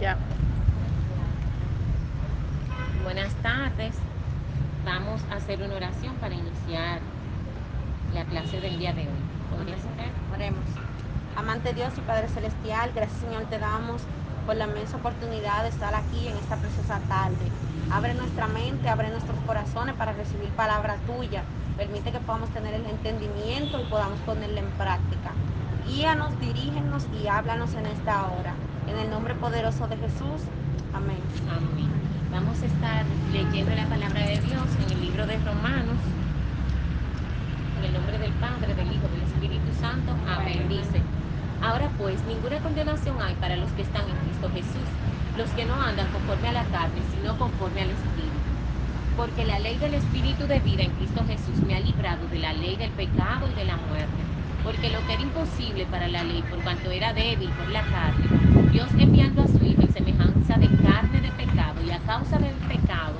Ya. Buenas tardes. Vamos a hacer una oración para iniciar la clase del día de hoy. ¿Podrías hacer? Oremos. Amante Dios y Padre Celestial, gracias Señor te damos por la inmensa oportunidad de estar aquí en esta preciosa tarde. Abre nuestra mente, abre nuestros corazones para recibir palabra tuya. Permite que podamos tener el entendimiento y podamos ponerla en práctica. Guíanos, dirígenos y háblanos en esta hora. En el nombre poderoso de Jesús. Amén. Amén. Vamos a estar leyendo la palabra de Dios en el libro de Romanos. En el nombre del Padre, del Hijo, del Espíritu Santo. Amén. Dice, ahora pues, ninguna condenación hay para los que están en Cristo Jesús, los que no andan conforme a la carne, sino conforme al Espíritu. Porque la ley del Espíritu de vida en Cristo Jesús me ha librado de la ley del pecado y de la muerte. Porque lo que era imposible para la ley, por cuanto era débil por la carne, Dios enviando a su Hijo en semejanza de carne de pecado y a causa del pecado,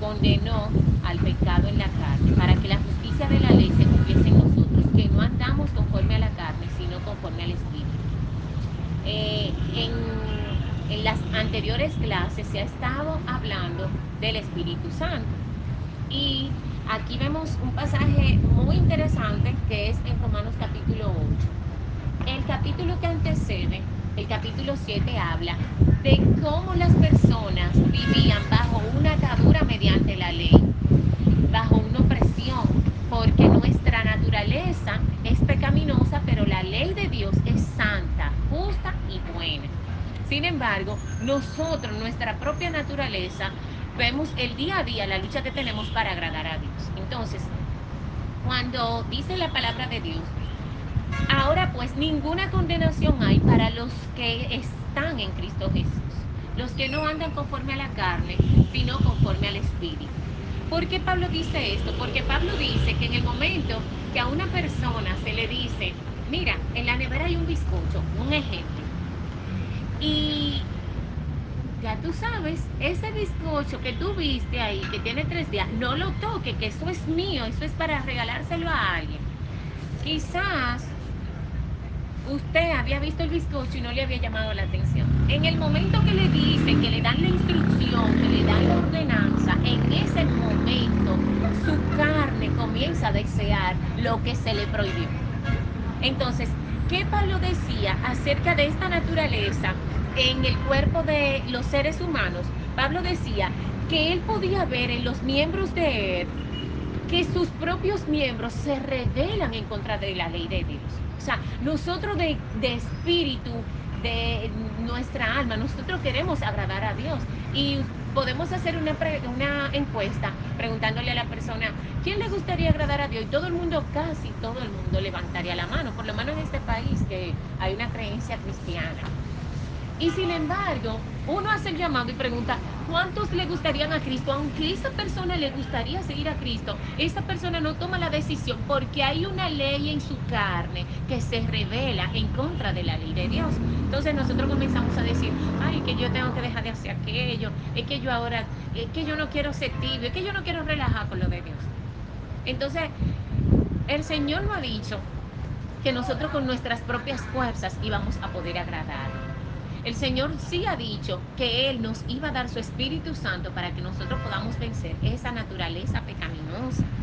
condenó al pecado en la carne, para que la justicia de la ley se cumpliese en nosotros, que no andamos conforme a la carne, sino conforme al Espíritu. Eh, en, en las anteriores clases se ha estado hablando del Espíritu Santo. Y aquí vemos un pasaje muy interesante que es en Romanos capítulo 8. El capítulo que antecede, el capítulo 7, habla de cómo las personas vivían bajo una atadura mediante la ley, bajo una opresión, porque nuestra naturaleza es pecaminosa, pero la ley de Dios es santa, justa y buena. Sin embargo, nosotros, nuestra propia naturaleza, vemos el día a día la lucha que tenemos para agradar a Dios. Entonces, cuando dice la palabra de Dios, ahora pues ninguna condenación hay para los que están en Cristo Jesús, los que no andan conforme a la carne, sino conforme al Espíritu. ¿Por qué Pablo dice esto? Porque Pablo dice que en el momento que a una persona se le dice, mira, en la nevera hay un bizcocho, un ejemplo, y ya tú sabes, ese bizcocho que tú viste ahí, que tiene tres días, no lo toque, que eso es mío, eso es para regalárselo a alguien. Quizás usted había visto el bizcocho y no le había llamado la atención. En el momento que le dicen, que le dan la instrucción, que le dan la ordenanza, en ese momento su carne comienza a desear lo que se le prohibió. Entonces, ¿qué Pablo decía acerca de esta naturaleza en el cuerpo de los seres humanos? Pablo decía que él podía ver en los miembros de él que sus propios miembros se rebelan en contra de la ley de Dios. O sea, nosotros de, espíritu, de nuestra alma, nosotros queremos agradar a Dios. Y podemos hacer una encuesta preguntándole a la persona, ¿quién le gustaría agradar a Dios? Y todo el mundo, casi todo el mundo levantaría la mano, por lo menos en este país que hay una creencia cristiana. Y sin embargo, uno hace el llamado y pregunta, ¿cuántos le gustarían a Cristo? Aunque esa persona le gustaría seguir a Cristo, esa persona no toma la decisión porque hay una ley en su carne que se revela en contra de la ley de Dios. Entonces nosotros comenzamos a decir, ay, que yo tengo que dejar de hacer aquello, es que yo ahora, es que yo no quiero ser tibio, es que yo no quiero relajar con lo de Dios. Entonces, el Señor nos ha dicho que nosotros con nuestras propias fuerzas íbamos a poder agradar. El Señor sí ha dicho que Él nos iba a dar su Espíritu Santo para que nosotros podamos vencer esa naturaleza pecaminosa.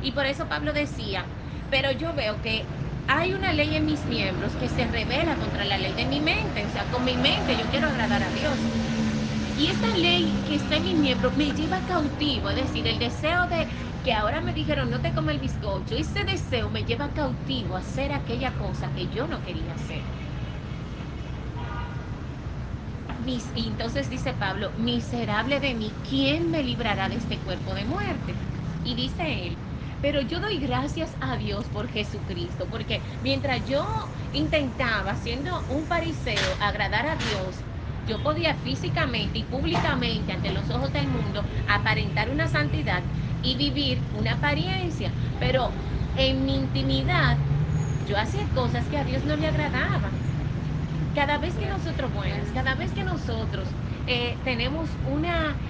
Y por eso Pablo decía, pero yo veo que hay una ley en mis miembros que se revela contra la ley de mi mente. O sea, con mi mente yo quiero agradar a Dios. Y esta ley que está en mis miembros me lleva cautivo, es decir, el deseo de que ahora me dijeron no te come el bizcocho, ese deseo me lleva cautivo a hacer aquella cosa que yo no quería hacer. Y entonces dice Pablo, miserable de mí, ¿quién me librará de este cuerpo de muerte? Y dice él, pero yo doy gracias a Dios por Jesucristo, porque mientras yo intentaba, siendo un fariseo, agradar a Dios, yo podía físicamente y públicamente ante los ojos del mundo aparentar una santidad y vivir una apariencia, pero en mi intimidad yo hacía cosas que a Dios no le agradaban. Cada vez que nosotros, buenas, cada vez que nosotros eh, tenemos una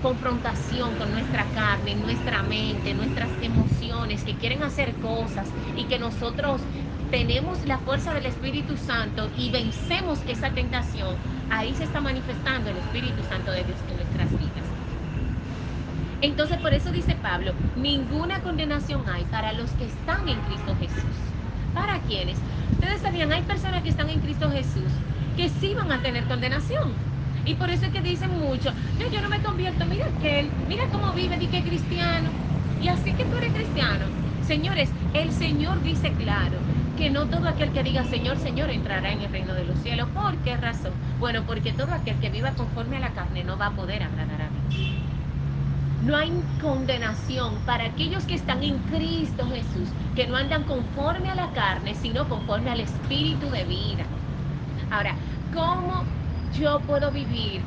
confrontación con nuestra carne, nuestra mente, nuestras emociones que quieren hacer cosas y que nosotros tenemos la fuerza del Espíritu Santo y vencemos esa tentación, ahí se está manifestando el Espíritu Santo de Dios en nuestras vidas. Entonces por eso dice Pablo, ninguna condenación hay para los que están en Cristo Jesús. ¿Para quiénes? Ustedes sabían, hay personas que están en Cristo Jesús que sí van a tener condenación. Y por eso es que dicen mucho, no, yo no me convierto, mira que él, mira cómo vive, di que es cristiano. Y así que tú eres cristiano. Señores, el Señor dice claro que no todo aquel que diga Señor, Señor entrará en el reino de los cielos. ¿Por qué razón? Bueno, porque todo aquel que viva conforme a la carne no va a poder agradar a Dios. No hay condenación para aquellos que están en Cristo Jesús, que no andan conforme a la carne, sino conforme al Espíritu de vida. Ahora, ¿cómo yo puedo vivir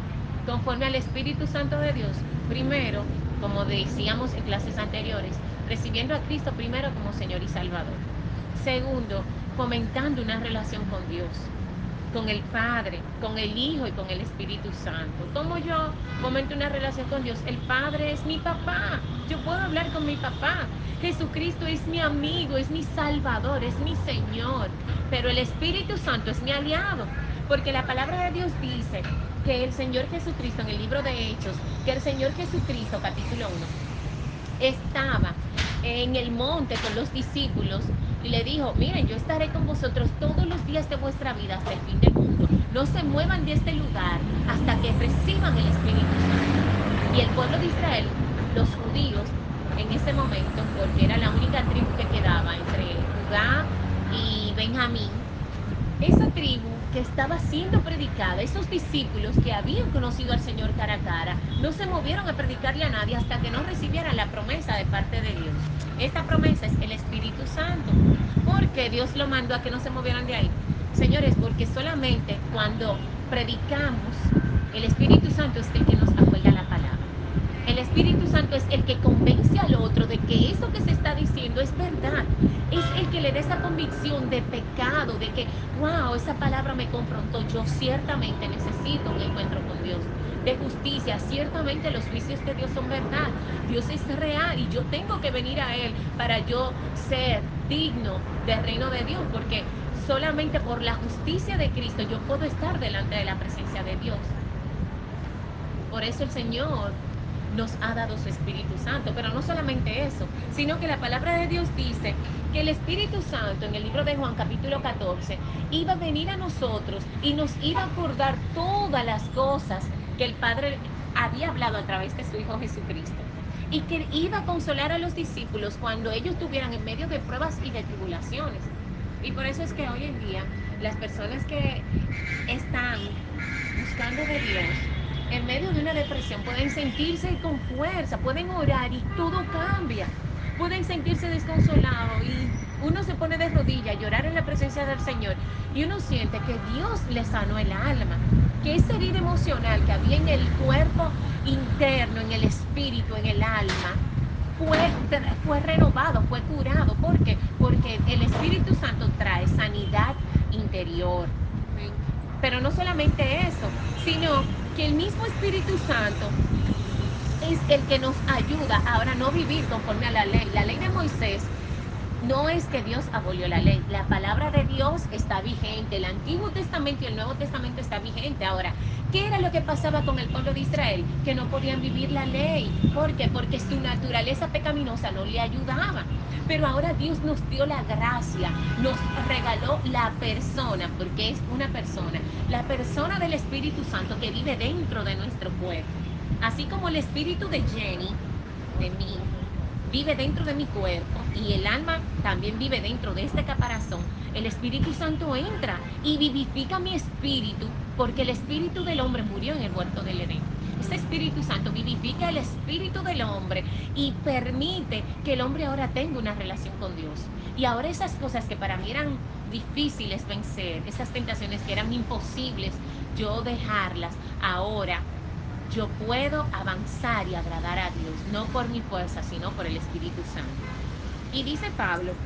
conforme al Espíritu Santo de Dios? Primero, como decíamos en clases anteriores, recibiendo a Cristo primero como Señor y Salvador. Segundo, fomentando una relación con Dios con el Padre, con el Hijo y con el Espíritu Santo. Como yo fomento una relación con Dios? El Padre es mi papá. Yo puedo hablar con mi papá. Jesucristo es mi amigo, es mi Salvador, es mi Señor. Pero el Espíritu Santo es mi aliado. Porque la palabra de Dios dice que el Señor Jesucristo, en el libro de Hechos, que el Señor Jesucristo, capítulo 1, estaba en el monte con los discípulos y le dijo, miren, yo estaré con vosotros todos los días de vuestra vida hasta el fin del mundo. No se muevan de este lugar hasta que reciban el Espíritu Santo. Y el pueblo de Israel, los judíos, en ese momento, porque era la única tribu que quedaba entre Judá y Benjamín, esa tribu que estaba siendo predicada, esos discípulos que habían conocido al Señor cara a cara, no se movieron a predicarle a nadie hasta que no recibieran la promesa de parte de Dios. Esta promesa es el Espíritu Santo. porque Dios lo mandó a que no se movieran de ahí? Señores, porque solamente cuando predicamos, el Espíritu Santo es el que nos apoya. El Espíritu Santo es el que convence al otro de que eso que se está diciendo es verdad. Es el que le da esa convicción de pecado, de que, wow, esa palabra me confrontó. Yo ciertamente necesito un encuentro con Dios. De justicia, ciertamente los juicios de Dios son verdad. Dios es real y yo tengo que venir a Él para yo ser digno del reino de Dios, porque solamente por la justicia de Cristo yo puedo estar delante de la presencia de Dios. Por eso el Señor nos ha dado su Espíritu Santo. Pero no solamente eso, sino que la palabra de Dios dice que el Espíritu Santo en el libro de Juan capítulo 14 iba a venir a nosotros y nos iba a acordar todas las cosas que el Padre había hablado a través de su Hijo Jesucristo. Y que iba a consolar a los discípulos cuando ellos estuvieran en medio de pruebas y de tribulaciones. Y por eso es que hoy en día las personas que están buscando de Dios, en medio de una depresión pueden sentirse con fuerza, pueden orar y todo cambia. Pueden sentirse desconsolados y uno se pone de rodillas a llorar en la presencia del Señor y uno siente que Dios le sanó el alma, que esa herida emocional que había en el cuerpo interno, en el espíritu, en el alma, fue, fue renovado, fue curado. ¿Por qué? Porque el Espíritu Santo trae sanidad interior. Pero no solamente eso, sino que el mismo Espíritu Santo es el que nos ayuda ahora no vivir conforme a la ley. La ley de Moisés no es que Dios abolió la ley, la palabra de Dios está vigente, el Antiguo Testamento y el Nuevo Testamento está vigente. Ahora, ¿qué era lo que pasaba con el pueblo de Israel? Que no podían vivir la ley. ¿Por qué? Porque su naturaleza pecaminosa no le ayudaba. Pero ahora Dios nos dio la gracia, nos regaló la persona, porque es una persona, la persona del Espíritu Santo que vive dentro de nuestro cuerpo. Así como el espíritu de Jenny, de mí, vive dentro de mi cuerpo y el alma también vive dentro de este caparazón, el Espíritu Santo entra y vivifica mi espíritu porque el espíritu del hombre murió en el huerto del Edén. Ese Espíritu Santo vivifica el espíritu del hombre y permite que el hombre ahora tenga una relación con Dios. Y ahora esas cosas que para mí eran difíciles vencer, esas tentaciones que eran imposibles yo dejarlas, ahora yo puedo avanzar y agradar a Dios, no por mi fuerza, sino por el Espíritu Santo. Y dice Pablo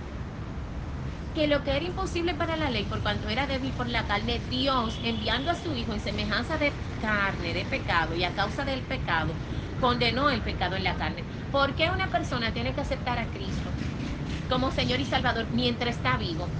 que lo que era imposible para la ley, por cuanto era débil por la carne, Dios, enviando a su Hijo en semejanza de carne, de pecado, y a causa del pecado, condenó el pecado en la carne. ¿Por qué una persona tiene que aceptar a Cristo como Señor y Salvador mientras está vivo?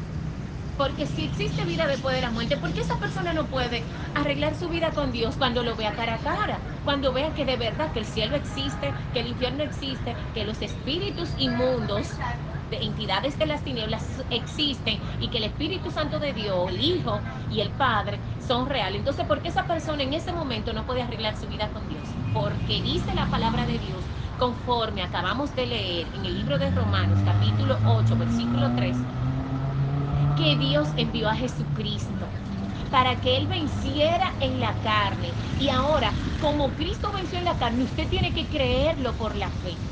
Porque si existe vida después de la muerte, ¿por qué esa persona no puede arreglar su vida con Dios cuando lo vea cara a cara? Cuando vea que de verdad que el cielo existe, que el infierno existe, que los espíritus inmundos de entidades de las tinieblas existen y que el Espíritu Santo de Dios, el Hijo y el Padre son reales. Entonces, ¿por qué esa persona en ese momento no puede arreglar su vida con Dios? Porque dice la palabra de Dios, conforme acabamos de leer en el libro de Romanos, capítulo 8, versículo 3, que Dios envió a Jesucristo para que Él venciera en la carne. Y ahora, como Cristo venció en la carne, usted tiene que creerlo por la fe.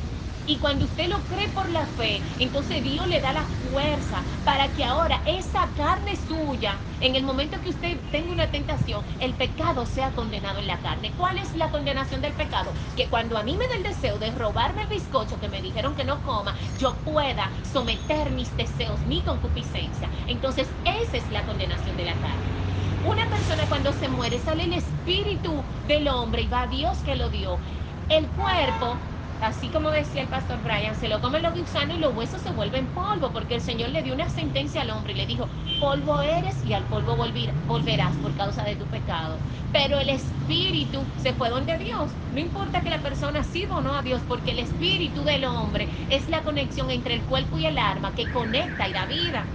Y cuando usted lo cree por la fe, entonces Dios le da la fuerza para que ahora esa carne suya, en el momento que usted tenga una tentación, el pecado sea condenado en la carne. ¿Cuál es la condenación del pecado? Que cuando a mí me da el deseo de robarme el bizcocho que me dijeron que no coma, yo pueda someter mis deseos, mi concupiscencia. Entonces esa es la condenación de la carne. Una persona cuando se muere sale el espíritu del hombre y va a Dios que lo dio. El cuerpo así como decía el pastor Brian, se lo comen los gusanos y los huesos se vuelven polvo, porque el Señor le dio una sentencia al hombre y le dijo, polvo eres y al polvo volverás por causa de tu pecado. Pero el espíritu se fue donde Dios. No importa que la persona sirva o no a Dios, porque el espíritu del hombre es la conexión entre el cuerpo y el alma que conecta y da vida.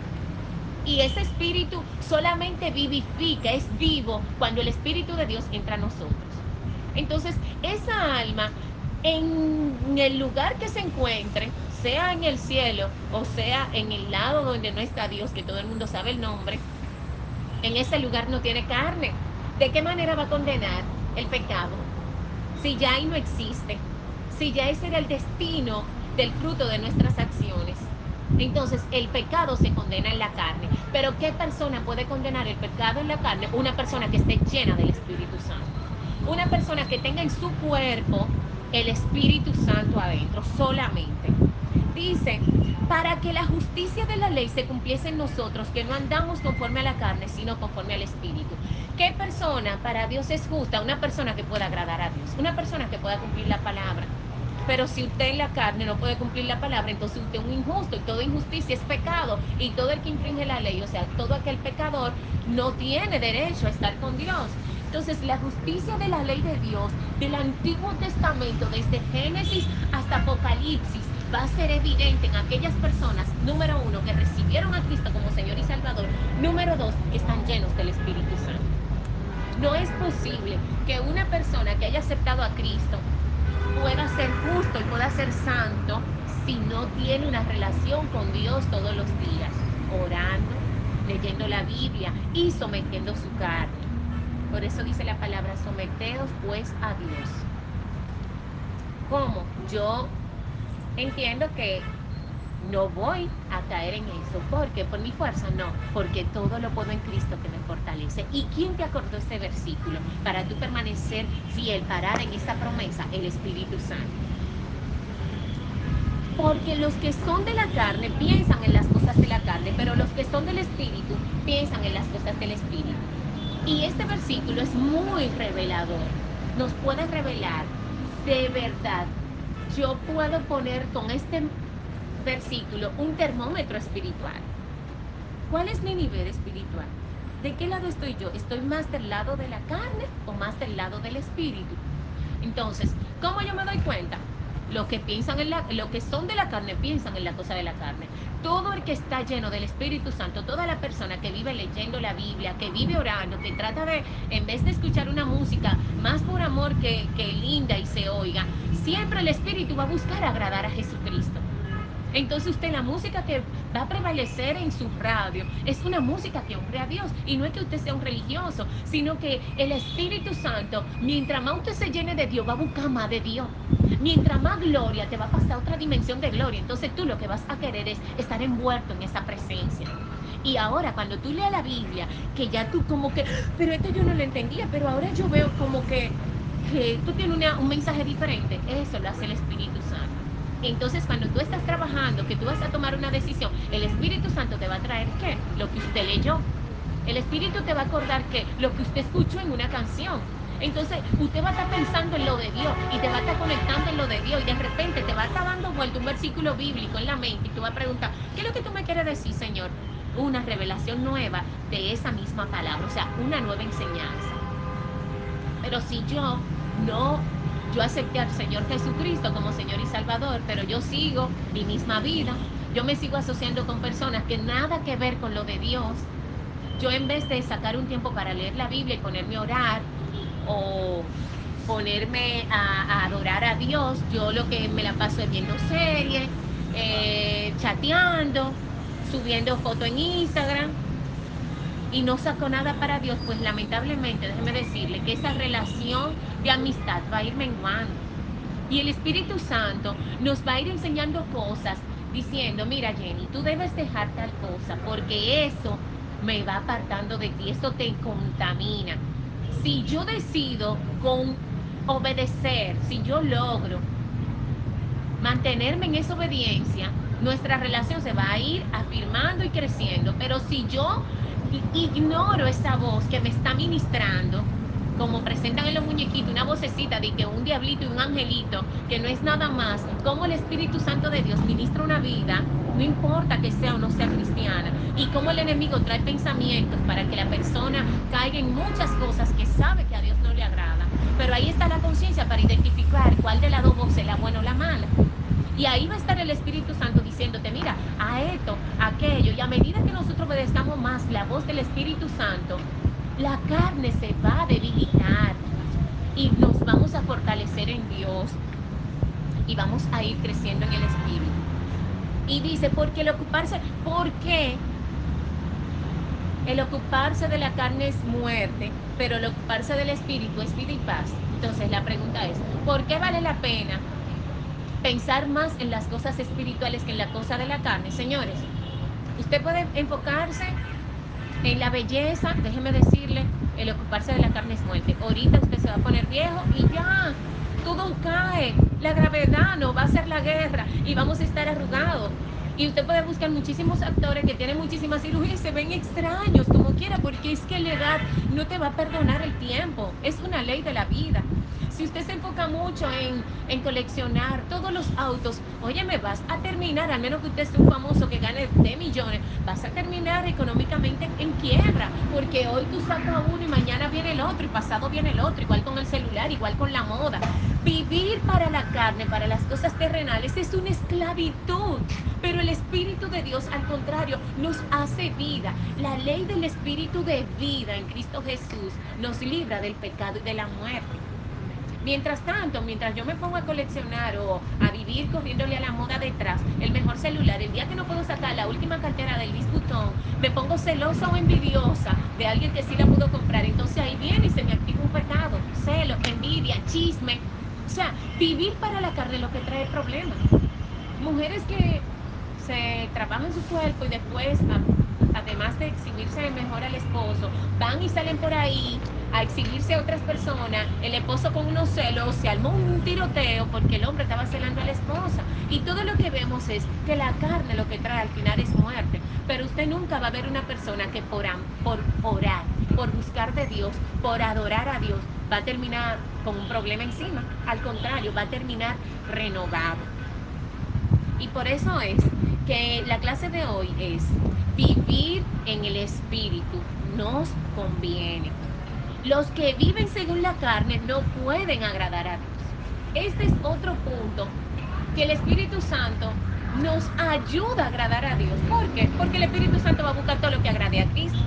Y ese espíritu solamente vivifica, es vivo cuando el espíritu de Dios entra a nosotros. Entonces, esa alma en el lugar que se encuentre, sea en el cielo o sea en el lado donde no está Dios, que todo el mundo sabe el nombre, en ese lugar no tiene carne. ¿De qué manera va a condenar el pecado? Si ya ahí no existe, si ya ese era el destino del fruto de nuestras acciones. Entonces el pecado se condena en la carne. Pero ¿qué persona puede condenar el pecado en la carne? Una persona que esté llena del Espíritu Santo. Una persona que tenga en su cuerpo el Espíritu Santo adentro, solamente. Dice, para que la justicia de la ley se cumpliese en nosotros, que no andamos conforme a la carne, sino conforme al Espíritu. ¿Qué persona para Dios es justa? Una persona que pueda agradar a Dios, una persona que pueda cumplir la palabra. Pero si usted en la carne no puede cumplir la palabra, entonces usted es un injusto y toda injusticia es pecado. Y todo el que infringe la ley, o sea, todo aquel pecador, no tiene derecho a estar con Dios. Entonces, la justicia de la ley de Dios, del Antiguo Testamento, desde Génesis hasta Apocalipsis, va a ser evidente en aquellas personas, número uno, que recibieron a Cristo como Señor y Salvador, número dos, que están llenos del Espíritu Santo. No es posible que una persona que haya aceptado a Cristo pueda ser justo y pueda ser santo si no tiene una relación con Dios todos los días, orando, leyendo la Biblia y sometiendo su carne. Por eso dice la palabra, someteos pues a Dios. ¿Cómo? Yo entiendo que no voy a caer en eso. porque Por mi fuerza, no. Porque todo lo puedo en Cristo que me fortalece. ¿Y quién te acordó este versículo? Para tú permanecer fiel, parar en esta promesa, el Espíritu Santo. Porque los que son de la carne piensan en las cosas de la carne, pero los que son del Espíritu piensan en las cosas del Espíritu. Y este versículo es muy revelador. Nos puede revelar de verdad. Yo puedo poner con este versículo un termómetro espiritual. ¿Cuál es mi nivel espiritual? ¿De qué lado estoy yo? ¿Estoy más del lado de la carne o más del lado del espíritu? Entonces, ¿cómo yo me doy cuenta? Los que piensan en la, que son de la carne piensan en la cosa de la carne. Todo el que está lleno del Espíritu Santo, toda la persona que vive leyendo la Biblia, que vive orando, que trata de, en vez de escuchar una música más por amor que, linda y se oiga, siempre el Espíritu va a buscar agradar a Jesucristo. Entonces usted la música que va a prevalecer en su radio es una música que honre a Dios. Y no es que usted sea un religioso, sino que el Espíritu Santo, mientras más usted se llene de Dios, va a buscar más de Dios. Mientras más gloria, te va a pasar otra dimensión de gloria. Entonces tú lo que vas a querer es estar envuelto en esa presencia. Y ahora cuando tú leas la Biblia, que ya tú como que, pero esto yo no lo entendía, pero ahora yo veo como que, que tú tienes un mensaje diferente. Eso lo hace el Espíritu Santo. Entonces, cuando tú estás trabajando, que tú vas a tomar una decisión, el Espíritu Santo te va a traer qué? Lo que usted leyó. El Espíritu te va a acordar que lo que usted escuchó en una canción. Entonces, usted va a estar pensando en lo de Dios y te va a estar conectando en lo de Dios y de repente te va a estar dando vuelta un versículo bíblico en la mente y tú vas a preguntar, ¿qué es lo que tú me quieres decir, Señor? una revelación nueva de esa misma palabra, o sea, una nueva enseñanza. Pero si yo no, yo acepté al Señor Jesucristo como Señor y Salvador, pero yo sigo mi misma vida, yo me sigo asociando con personas que nada que ver con lo de Dios, yo en vez de sacar un tiempo para leer la Biblia y ponerme a orar o ponerme a, adorar a Dios, yo lo que me la paso es viendo series, eh, chateando, subiendo fotos en Instagram y no saco nada para Dios, pues lamentablemente, déjeme decirle que esa relación de amistad va a ir menguando. Y el Espíritu Santo nos va a ir enseñando cosas diciendo, mira Jenny, tú debes dejar tal cosa porque eso me va apartando de ti, esto te contamina. Si yo decido con obedecer, si yo logro mantenerme en esa obediencia, nuestra relación se va a ir afirmando y creciendo. Pero si yo ignoro esa voz que me está ministrando, como presentan en los muñequitos, una vocecita de que un diablito y un angelito, que no es nada más, como el Espíritu Santo de Dios ministra una vida, no importa que sea o no sea cristiana, y como el enemigo trae pensamientos para que la persona caiga en muchas cosas que sabe que a Dios no le agrada. Pero ahí está la conciencia para identificar cuál de las dos voces es la buena o la mala. Y ahí va a estar el Espíritu Santo diciéndote, mira, a esto, a aquello. Y a medida que nosotros obedezcamos más la voz del Espíritu Santo, la carne se va a debilitar y nos vamos a fortalecer en Dios y vamos a ir creciendo en el Espíritu. Y dice, porque el ocuparse, ¿por qué? El ocuparse de la carne es muerte, pero el ocuparse del Espíritu es vida y paz. Entonces la pregunta es, ¿por qué vale la pena pensar más en las cosas espirituales que en la cosa de la carne? Señores, usted puede enfocarse en la belleza, déjeme decirle, el ocuparse de la carne es muerte. Ahorita usted se va a poner viejo y ya, todo cae. La gravedad no va a ser la guerra y vamos a estar arrugados. Y usted puede buscar muchísimos actores que tienen muchísimas cirugías y se ven extraños, como quiera, porque es que la edad no te va a perdonar el tiempo. Es una ley de la vida. Si usted se enfoca mucho en, en coleccionar todos los autos, oye, me vas a terminar, al menos que usted sea un famoso que gane de millones, vas a terminar económicamente en quiebra, porque hoy tú sacas uno y mañana viene el otro y pasado viene el otro, igual con el celular, igual con la moda. Vivir para la carne, para las cosas terrenales, es una esclavitud. Pero el Espíritu de Dios, al contrario, nos hace vida. La ley del Espíritu de vida en Cristo Jesús nos libra del pecado y de la muerte. Mientras tanto, mientras yo me pongo a coleccionar o a vivir corriéndole a la moda detrás, el mejor celular, el día que no puedo sacar la última cartera del Louis me pongo celosa o envidiosa de alguien que sí la pudo comprar. Entonces ahí viene y se me activa un pecado, celo, envidia, chisme. Sea, vivir para la carne es lo que trae problemas. Mujeres que se trabajan su cuerpo y después, además de exhibirse mejor al esposo, van y salen por ahí a exhibirse a otras personas, el esposo con unos celos, se armó un tiroteo porque el hombre estaba celando a la esposa. Y todo lo que vemos es que la carne lo que trae al final es muerte. Pero usted nunca va a ver una persona que por, por orar, por buscar de Dios, por adorar a Dios, va a terminar con un problema encima. Al contrario, va a terminar renovado. Y por eso es que la clase de hoy es vivir en el Espíritu nos conviene. Los que viven según la carne no pueden agradar a Dios. Este es otro punto que el Espíritu Santo nos ayuda a agradar a Dios. ¿Por qué? Porque el Espíritu Santo va a buscar todo lo que agrade a Cristo.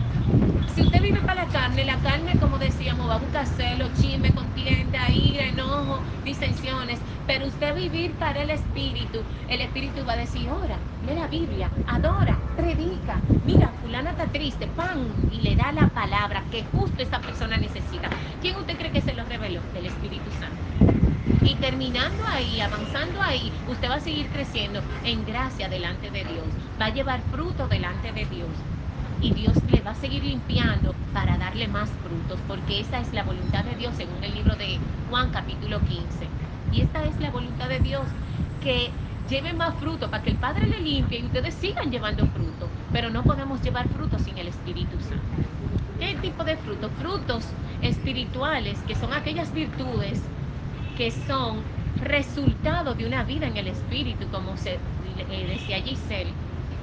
Si usted vive para la carne, la carne, como decíamos, va a buscar celo, chisme, contienda, ira, enojo, disensiones. Pero usted vivir para el Espíritu, el Espíritu va a decir, ora, lee la Biblia, adora, predica. Mira, fulana está triste, pan, y le da la palabra que justo esa persona necesita. ¿Quién usted cree que se lo reveló? Del Espíritu Santo. Y terminando ahí, avanzando ahí, usted va a seguir creciendo en gracia delante de Dios. Va a llevar fruto delante de Dios y Dios le va a seguir limpiando para darle más frutos, porque esa es la voluntad de Dios según el libro de Juan capítulo 15. Y esta es la voluntad de Dios, que lleve más fruto para que el Padre le limpie y ustedes sigan llevando fruto, pero no podemos llevar frutos sin el Espíritu Santo. ¿Qué tipo de frutos? Frutos espirituales, que son aquellas virtudes que son resultado de una vida en el Espíritu, como eh, decía Giselle,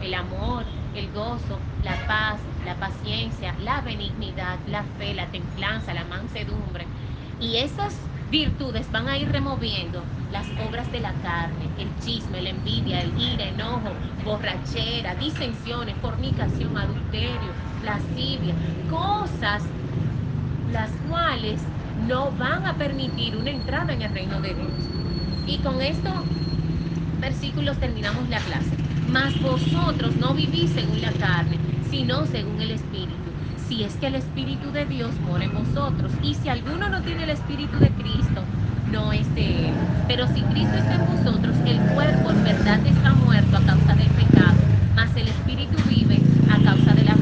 el amor, el gozo, la paz, la paciencia, la benignidad, la fe, la templanza, la mansedumbre. Y esas virtudes van a ir removiendo las obras de la carne, el chisme, la envidia, el ira, enojo, borrachera, disensiones, fornicación, adulterio, lascivia, cosas las cuales no van a permitir una entrada en el reino de Dios. Y con estos versículos terminamos la clase. Mas vosotros no vivís según la carne, sino según el Espíritu. Si es que el Espíritu de Dios mora en vosotros. Y si alguno no tiene el Espíritu de Cristo, no es de él. Pero si Cristo está en vosotros, el cuerpo en verdad está muerto a causa del pecado, mas el Espíritu vive a causa de la.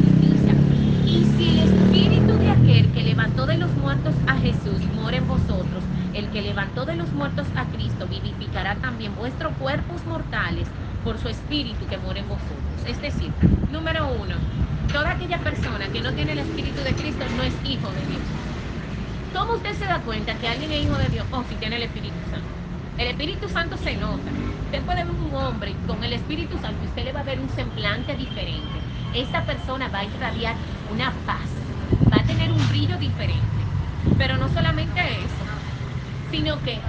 Y si el Espíritu de aquel que levantó de los muertos a Jesús mora en vosotros, el que levantó de los muertos a Cristo vivificará también vuestros cuerpos mortales por su Espíritu que mora en vosotros. Es decir, número uno, toda aquella persona que no tiene el Espíritu de Cristo no es hijo de Dios. ¿Cómo usted se da cuenta que alguien es hijo de Dios? Oh, si tiene el Espíritu Santo. El Espíritu Santo se nota. Usted puede ver un hombre con el Espíritu Santo usted le va a ver un semblante diferente. Esa persona va a irradiar una paz, va a tener un brillo diferente. Pero no solamente eso, sino que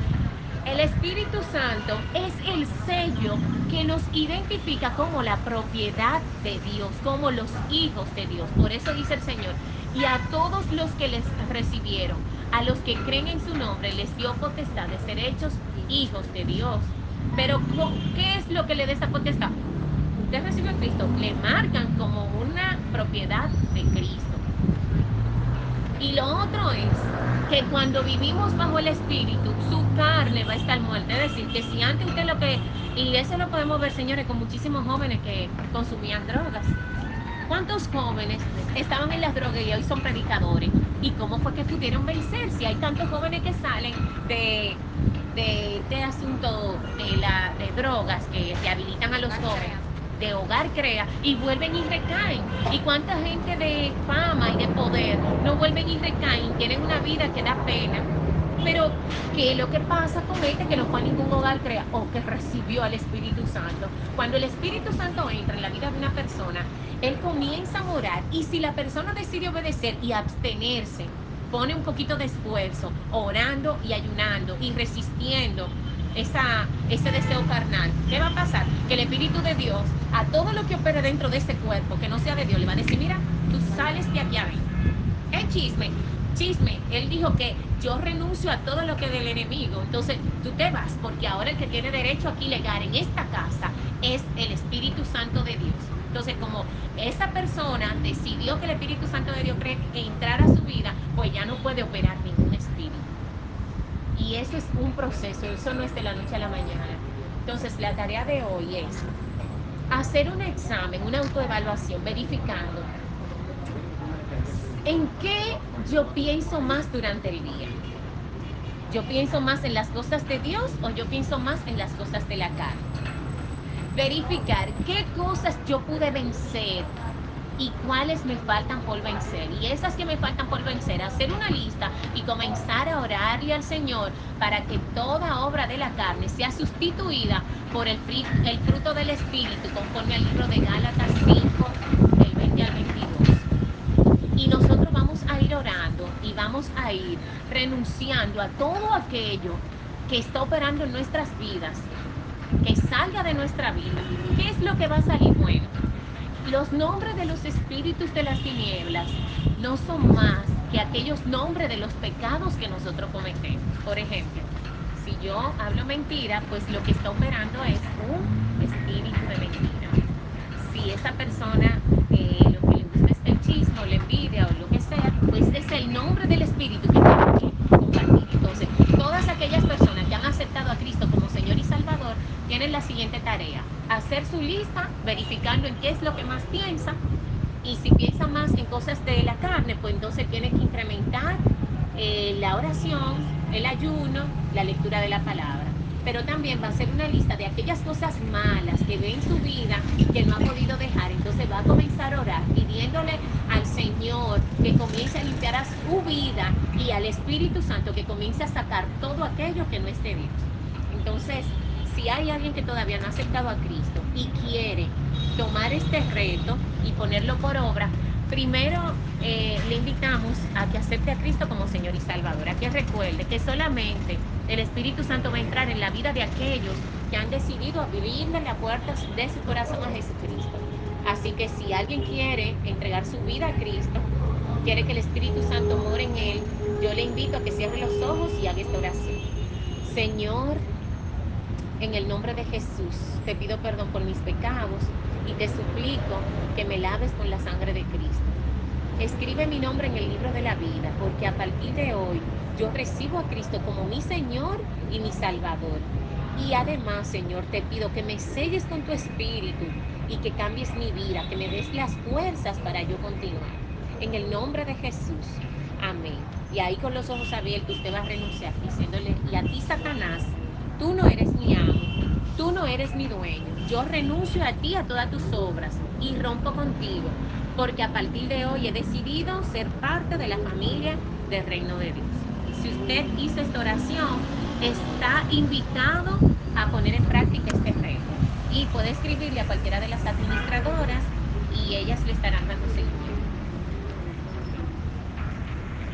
el Espíritu Santo es el sello que nos identifica como la propiedad de Dios, como los hijos de Dios. Por eso dice el Señor, y a todos los que les recibieron, a los que creen en su nombre, les dio potestad de ser hechos hijos de Dios. Pero ¿qué es lo que le da esa potestad? Usted recibe a Cristo, le marcan como una propiedad de Cristo. Y lo otro es que cuando vivimos bajo el Espíritu, su carne va a estar muerta. Es decir, que si antes usted lo que, y eso lo podemos ver, señores, con muchísimos jóvenes que consumían drogas. ¿Cuántos jóvenes estaban en las drogas y hoy son predicadores? ¿Y cómo fue que pudieron vencer? Si hay tantos jóvenes que salen de, de este asunto de, la, de drogas que rehabilitan a los jóvenes de hogar crea y vuelven y recaen. ¿Y cuánta gente de fama y de poder no vuelven y recaen? Tienen una vida que da pena. Pero, ¿qué es lo que pasa con este que no fue a ningún hogar crea o que recibió al Espíritu Santo? Cuando el Espíritu Santo entra en la vida de una persona, él comienza a morar y si la persona decide obedecer y abstenerse, pone un poquito de esfuerzo, orando y ayunando y resistiendo esa, ese deseo carnal, ¿qué va a pasar? Que el Espíritu de Dios, a todo lo que opere dentro de ese cuerpo, que no sea de Dios, le va a decir, mira, tú sales de aquí adentro. ¿Qué chisme? Chisme. Él dijo que yo renuncio a todo lo que del enemigo. Entonces tú te vas, porque ahora el que tiene derecho aquí legal en esta casa es el Espíritu Santo de Dios. Entonces, como esa persona decidió que el Espíritu Santo de Dios entrara a su vida, pues ya no puede operar ningún espíritu. Y eso es proceso, eso no es de la noche a la mañana. Entonces, la tarea de hoy es hacer un examen, una autoevaluación, verificando en qué yo pienso más durante el día. ¿Yo pienso más en las cosas de Dios o yo pienso más en las cosas de la carne? Verificar qué cosas yo pude vencer y cuáles me faltan por vencer. Y esas que me faltan por vencer, hacer una lista y comenzar a orarle al Señor para que toda obra de la carne sea sustituida por el, fruto del Espíritu, conforme al libro de Gálatas 5, del 20 al 22. Y nosotros vamos a ir orando y vamos a ir renunciando a todo aquello que está operando en nuestras vidas, que salga de nuestra vida. ¿Qué es lo que va a salir bueno? Los nombres de los espíritus de las tinieblas no son más que aquellos nombres de los pecados que nosotros cometemos. Por ejemplo, si yo hablo mentira, pues lo que está operando es un espíritu de mentira. Si esa persona eh, lo que le gusta es el chismo, la envidia o lo que sea, pues es el nombre del espíritu que tiene que compartir. Entonces, todas aquellas personas que han aceptado a Cristo como Señor y Salvador tienen la siguiente tarea hacer su lista, verificando en qué es lo que más piensa. Y si piensa más en cosas de la carne, pues entonces tiene que incrementar eh, la oración, el ayuno, la lectura de la palabra. Pero también va a hacer una lista de aquellas cosas malas que ve en su vida que no ha podido dejar. Entonces va a comenzar a orar pidiéndole al Señor que comience a limpiar a su vida y al Espíritu Santo que comience a sacar todo aquello que no esté bien. Entonces, si hay alguien que todavía no ha aceptado a Cristo y quiere tomar este reto, y ponerlo por obra, primero eh, le invitamos a que acepte a Cristo como Señor y Salvador, a que recuerde que solamente el Espíritu Santo va a entrar en la vida de aquellos que han decidido abrirle las puertas de su corazón a Jesucristo. Así que si alguien quiere entregar su vida a Cristo, quiere que el Espíritu Santo more en él, yo le invito a que cierre los ojos y haga esta oración. Señor, en el nombre de Jesús, te pido perdón por mis pecados y te suplico que me laves con la sangre de Cristo. Escribe mi nombre en el libro de la vida, porque a partir de hoy yo recibo a Cristo como mi Señor y mi Salvador. Y además, Señor, te pido que me selles con tu espíritu y que cambies mi vida, que me des las fuerzas para yo continuar. En el nombre de Jesús. Amén. Y ahí con los ojos abiertos usted va a renunciar diciéndole, y a ti Satanás, tú no eres mi amo, tú no eres mi dueño. Yo renuncio a ti, a todas tus obras y rompo contigo, porque a partir de hoy he decidido ser parte de la familia del reino de Dios. Si usted hizo esta oración, está invitado a poner en práctica este reto y puede escribirle a cualquiera de las administradoras y ellas le estarán dando.